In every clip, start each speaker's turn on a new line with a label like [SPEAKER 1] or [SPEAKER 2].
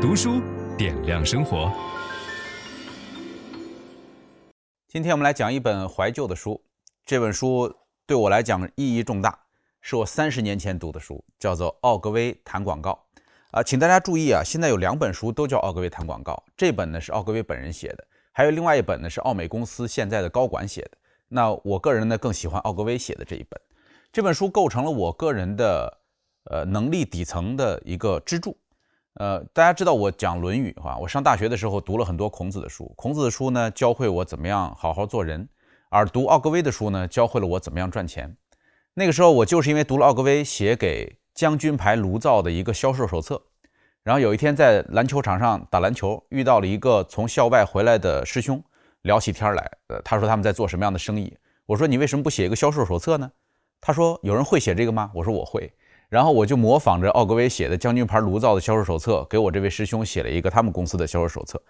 [SPEAKER 1] 读书点亮生活。
[SPEAKER 2] 今天我们来讲一本怀旧的书，这本书对我来讲意义重大，是我三十年前读的书，叫做《奥格威谈广告》啊，请大家注意啊，现在有两本书都叫《奥格威谈广告》，这本呢是奥格威本人写的，还有另外一本呢是奥美公司现在的高管写的。那我个人呢更喜欢奥格威写的这一本，这本书构成了我个人的呃能力底层的一个支柱。呃，大家知道我讲《论语》哈，我上大学的时候读了很多孔子的书，孔子的书呢教会我怎么样好好做人，而读奥格威的书呢教会了我怎么样赚钱。那个时候我就是因为读了奥格威写给将军牌炉灶的一个销售手册，然后有一天在篮球场上打篮球，遇到了一个从校外回来的师兄。聊起天来，呃，他说他们在做什么样的生意？我说你为什么不写一个销售手册呢？他说有人会写这个吗？我说我会。然后我就模仿着奥格威写的将军牌炉灶的销售手册，给我这位师兄写了一个他们公司的销售手册。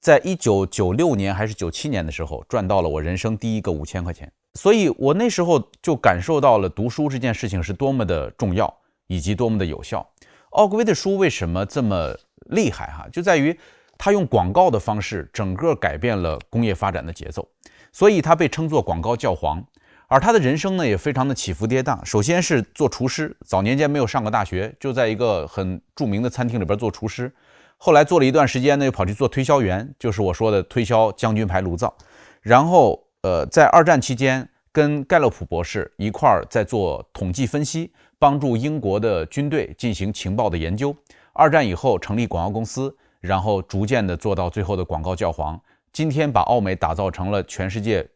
[SPEAKER 2] 在一九九六年还是九七年的时候，赚到了我人生第一个五千块钱。所以我那时候就感受到了读书这件事情是多么的重要，以及多么的有效。奥格威的书为什么这么厉害？哈，就在于。他用广告的方式，整个改变了工业发展的节奏，所以他被称作广告教皇。而他的人生呢，也非常的起伏跌宕。首先是做厨师，早年间没有上过大学，就在一个很著名的餐厅里边做厨师。后来做了一段时间呢，又跑去做推销员，就是我说的推销将军牌炉灶。然后，呃，在二战期间，跟盖洛普博士一块儿在做统计分析，帮助英国的军队进行情报的研究。二战以后，成立广告公司。然后逐渐的做到最后的广告教皇，今天把奥美打造成了全世界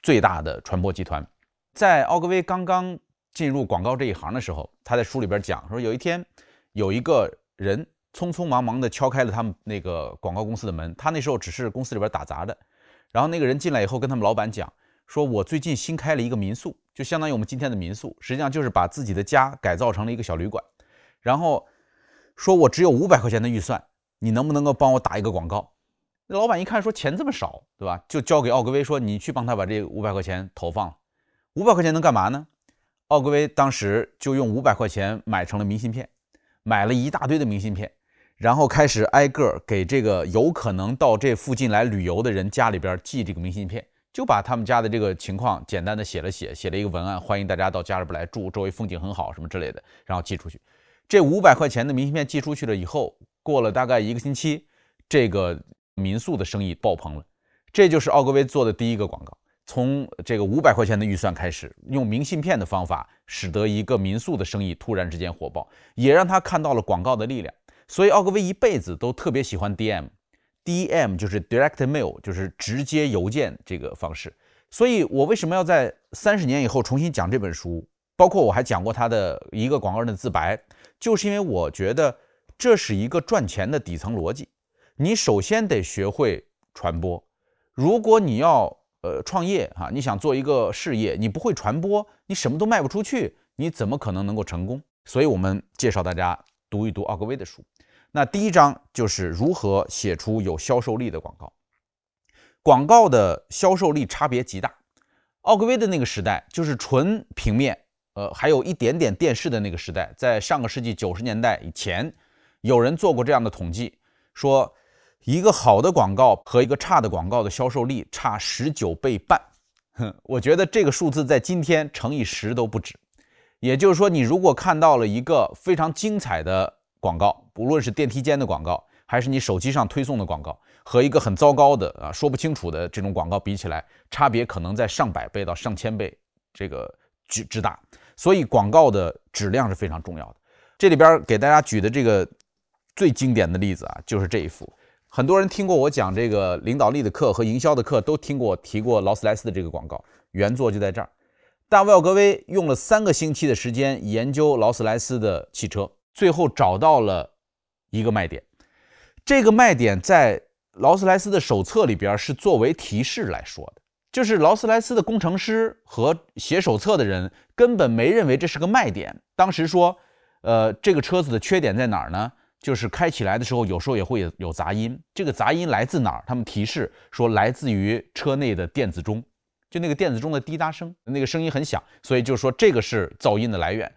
[SPEAKER 2] 最大的传播集团。在奥格威刚刚进入广告这一行的时候，他在书里边讲说，有一天有一个人匆匆忙忙的敲开了他们那个广告公司的门，他那时候只是公司里边打杂的。然后那个人进来以后，跟他们老板讲说，我最近新开了一个民宿，就相当于我们今天的民宿，实际上就是把自己的家改造成了一个小旅馆。然后说我只有五百块钱的预算。你能不能够帮我打一个广告？那老板一看说钱这么少，对吧？就交给奥格威说，你去帮他把这五百块钱投放了。五百块钱能干嘛呢？奥格威当时就用五百块钱买成了明信片，买了一大堆的明信片，然后开始挨个给这个有可能到这附近来旅游的人家里边寄这个明信片，就把他们家的这个情况简单的写了写，写了一个文案，欢迎大家到家里边来住，周围风景很好什么之类的，然后寄出去。这五百块钱的明信片寄出去了以后。过了大概一个星期，这个民宿的生意爆棚了。这就是奥格威做的第一个广告，从这个五百块钱的预算开始，用明信片的方法，使得一个民宿的生意突然之间火爆，也让他看到了广告的力量。所以奥格威一辈子都特别喜欢 DM，DM 就是 Direct Mail，就是直接邮件这个方式。所以我为什么要在三十年以后重新讲这本书？包括我还讲过他的一个广告人的自白，就是因为我觉得。这是一个赚钱的底层逻辑，你首先得学会传播。如果你要呃创业哈，你想做一个事业，你不会传播，你什么都卖不出去，你怎么可能能够成功？所以我们介绍大家读一读奥格威的书。那第一章就是如何写出有销售力的广告。广告的销售力差别极大。奥格威的那个时代就是纯平面，呃，还有一点点电视的那个时代，在上个世纪九十年代以前。有人做过这样的统计，说一个好的广告和一个差的广告的销售力差十九倍半。哼，我觉得这个数字在今天乘以十都不止。也就是说，你如果看到了一个非常精彩的广告，不论是电梯间的广告，还是你手机上推送的广告，和一个很糟糕的啊说不清楚的这种广告比起来，差别可能在上百倍到上千倍这个之之大。所以广告的质量是非常重要的。这里边给大家举的这个。最经典的例子啊，就是这一幅。很多人听过我讲这个领导力的课和营销的课，都听过我提过劳斯莱斯的这个广告。原作就在这儿。大卫格威用了三个星期的时间研究劳斯莱斯的汽车，最后找到了一个卖点。这个卖点在劳斯莱斯的手册里边是作为提示来说的，就是劳斯莱斯的工程师和写手册的人根本没认为这是个卖点。当时说，呃，这个车子的缺点在哪儿呢？就是开起来的时候，有时候也会有杂音。这个杂音来自哪儿？他们提示说来自于车内的电子钟，就那个电子钟的滴答声，那个声音很响，所以就说这个是噪音的来源。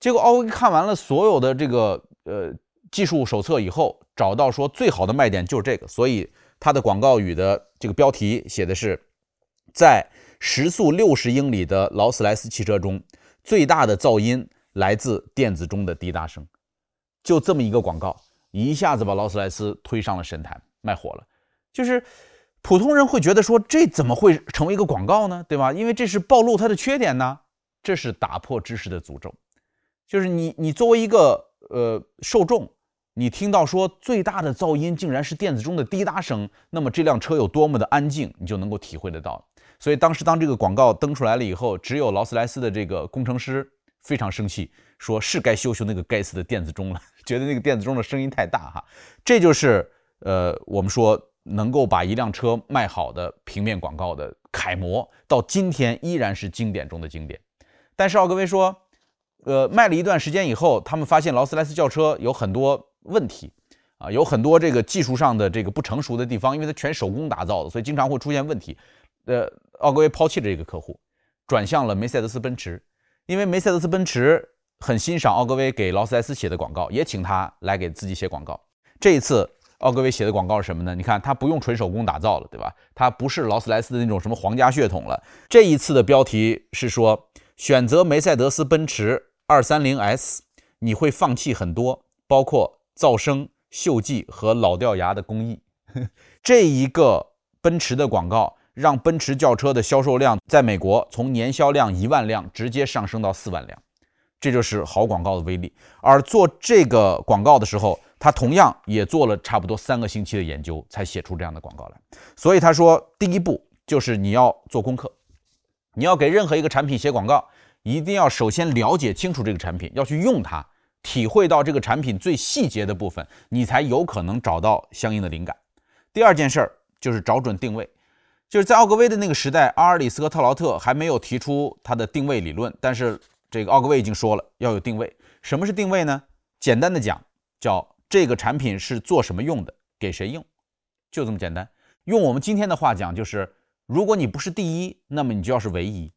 [SPEAKER 2] 结果奥威看完了所有的这个呃技术手册以后，找到说最好的卖点就是这个，所以它的广告语的这个标题写的是，在时速六十英里的劳斯莱斯汽车中，最大的噪音来自电子钟的滴答声。就这么一个广告，一下子把劳斯莱斯推上了神坛，卖火了。就是普通人会觉得说，这怎么会成为一个广告呢？对吧？因为这是暴露它的缺点呢，这是打破知识的诅咒。就是你，你作为一个呃受众，你听到说最大的噪音竟然是电子钟的滴答声，那么这辆车有多么的安静，你就能够体会得到。所以当时当这个广告登出来了以后，只有劳斯莱斯的这个工程师非常生气，说是该修修那个该死的电子钟了，觉得那个电子钟的声音太大哈。这就是呃我们说能够把一辆车卖好的平面广告的楷模，到今天依然是经典中的经典。但是奥格威说。呃，卖了一段时间以后，他们发现劳斯莱斯轿车有很多问题啊，有很多这个技术上的这个不成熟的地方，因为它全手工打造的，所以经常会出现问题。呃，奥格威抛弃了这个客户，转向了梅赛德斯奔驰，因为梅赛德斯奔驰很欣赏奥格威给劳斯莱斯写的广告，也请他来给自己写广告。这一次，奥格威写的广告是什么呢？你看，他不用纯手工打造了，对吧？他不是劳斯莱斯的那种什么皇家血统了。这一次的标题是说，选择梅赛德斯奔驰。二三零 S，你会放弃很多，包括噪声、锈迹和老掉牙的工艺。这一个奔驰的广告，让奔驰轿车的销售量在美国从年销量一万辆直接上升到四万辆，这就是好广告的威力。而做这个广告的时候，他同样也做了差不多三个星期的研究，才写出这样的广告来。所以他说，第一步就是你要做功课，你要给任何一个产品写广告。一定要首先了解清楚这个产品，要去用它，体会到这个产品最细节的部分，你才有可能找到相应的灵感。第二件事儿就是找准定位，就是在奥格威的那个时代，阿尔里斯和特劳特还没有提出他的定位理论，但是这个奥格威已经说了要有定位。什么是定位呢？简单的讲，叫这个产品是做什么用的，给谁用，就这么简单。用我们今天的话讲，就是如果你不是第一，那么你就要是唯一。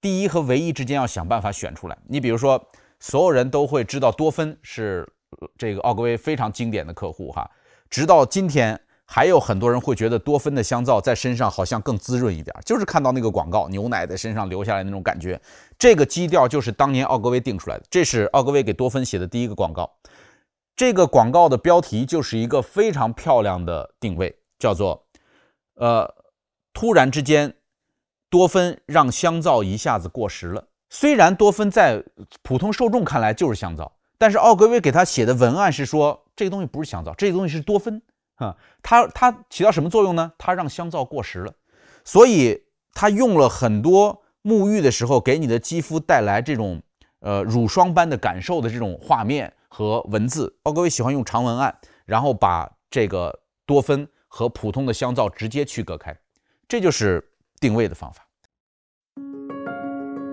[SPEAKER 2] 第一和唯一之间要想办法选出来。你比如说，所有人都会知道多芬是这个奥格威非常经典的客户哈。直到今天，还有很多人会觉得多芬的香皂在身上好像更滋润一点，就是看到那个广告，牛奶在身上流下来那种感觉。这个基调就是当年奥格威定出来的。这是奥格威给多芬写的第一个广告。这个广告的标题就是一个非常漂亮的定位，叫做“呃，突然之间”。多芬让香皂一下子过时了。虽然多芬在普通受众看来就是香皂，但是奥格威给他写的文案是说这个东西不是香皂，这个东西是多芬啊。它它起到什么作用呢？它让香皂过时了，所以他用了很多沐浴的时候给你的肌肤带来这种呃乳霜般的感受的这种画面和文字。奥格威喜欢用长文案，然后把这个多芬和普通的香皂直接区隔开，这就是。定位的方法。